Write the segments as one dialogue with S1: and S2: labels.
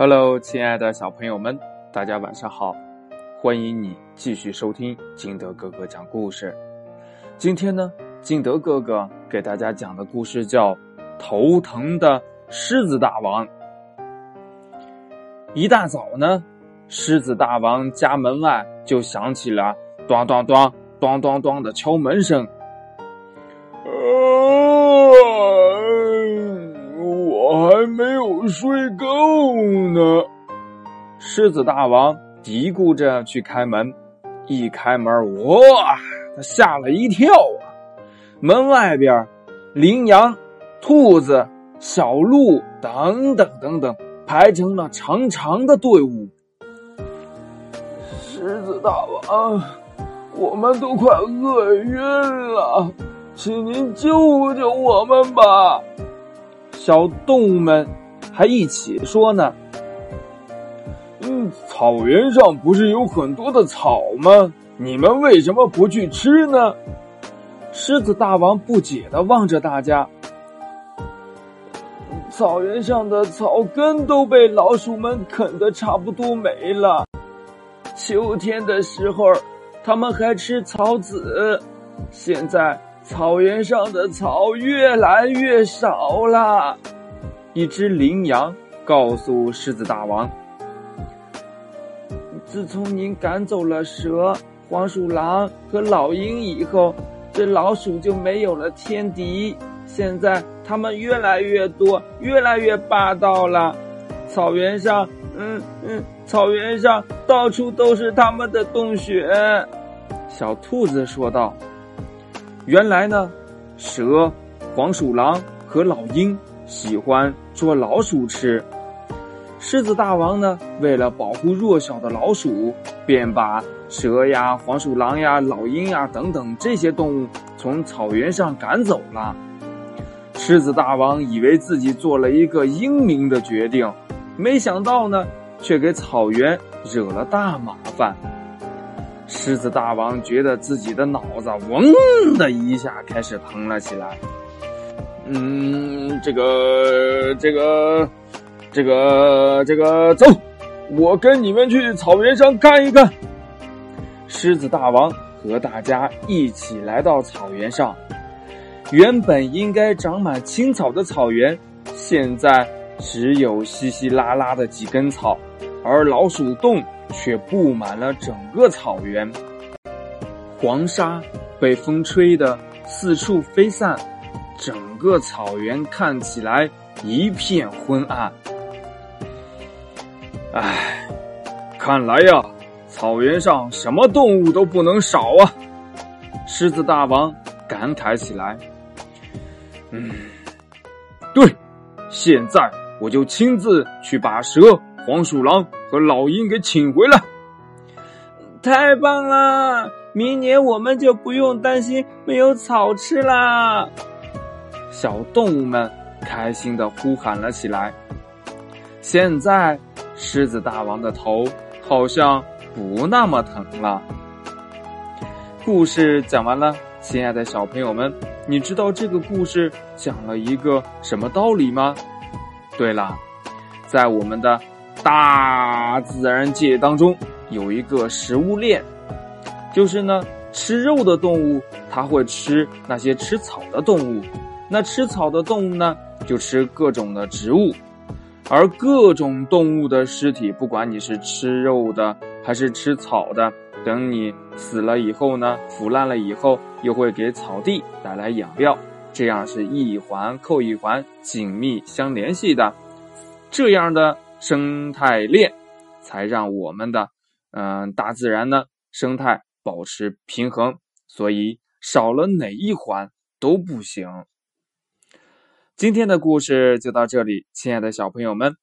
S1: Hello，亲爱的小朋友们，大家晚上好！欢迎你继续收听金德哥哥讲故事。今天呢，金德哥哥给大家讲的故事叫《头疼的狮子大王》。一大早呢，狮子大王家门外就响起了“咚咚咚、咚咚咚”的敲门声。
S2: 哦我还没有睡够呢。
S1: 狮子大王嘀咕着去开门，一开门，哇，他吓了一跳啊！门外边，羚羊、兔子、小鹿等等等等，排成了长长的队伍。
S2: 狮子大王，我们都快饿晕了，请您救救我们吧！
S1: 小动物们还一起说呢：“
S2: 嗯，草原上不是有很多的草吗？你们为什么不去吃呢？”
S1: 狮子大王不解的望着大家：“
S2: 草原上的草根都被老鼠们啃得差不多没了。秋天的时候，他们还吃草籽。现在……”草原上的草越来越少了。
S1: 一只羚羊告诉狮子大王：“
S3: 自从您赶走了蛇、黄鼠狼和老鹰以后，这老鼠就没有了天敌。现在它们越来越多，越来越霸道了。草原上，嗯嗯，草原上到处都是它们的洞穴。”
S1: 小兔子说道。原来呢，蛇、黄鼠狼和老鹰喜欢捉老鼠吃。狮子大王呢，为了保护弱小的老鼠，便把蛇呀、黄鼠狼呀、老鹰呀等等这些动物从草原上赶走了。狮子大王以为自己做了一个英明的决定，没想到呢，却给草原惹了大麻烦。狮子大王觉得自己的脑子嗡的一下开始疼了起来。
S2: 嗯，这个，这个，这个，这个，走，我跟你们去草原上看一看。
S1: 狮子大王和大家一起来到草原上。原本应该长满青草的草原，现在只有稀稀拉拉的几根草，而老鼠洞。却布满了整个草原，黄沙被风吹得四处飞散，整个草原看起来一片昏暗。唉，看来呀，草原上什么动物都不能少啊！狮子大王感慨起来。嗯，对，现在我就亲自去把蛇。黄鼠狼和老鹰给请回来，
S3: 太棒了！明年我们就不用担心没有草吃啦！
S1: 小动物们开心的呼喊了起来。现在，狮子大王的头好像不那么疼了。故事讲完了，亲爱的小朋友们，你知道这个故事讲了一个什么道理吗？对了，在我们的。大自然界当中有一个食物链，就是呢，吃肉的动物它会吃那些吃草的动物，那吃草的动物呢就吃各种的植物，而各种动物的尸体，不管你是吃肉的还是吃草的，等你死了以后呢，腐烂了以后，又会给草地带来养料，这样是一环扣一环，紧密相联系的，这样的。生态链才让我们的嗯大自然呢生态保持平衡，所以少了哪一环都不行。今天的故事就到这里，亲爱的小朋友们，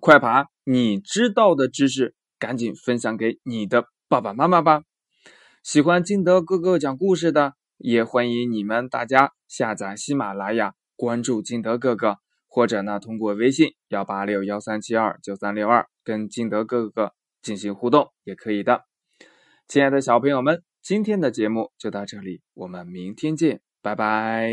S1: 快把你知道的知识赶紧分享给你的爸爸妈妈吧。喜欢金德哥哥讲故事的，也欢迎你们大家下载喜马拉雅，关注金德哥哥。或者呢，通过微信幺八六幺三七二九三六二跟金德哥哥进行互动也可以的。亲爱的小朋友们，今天的节目就到这里，我们明天见，拜拜。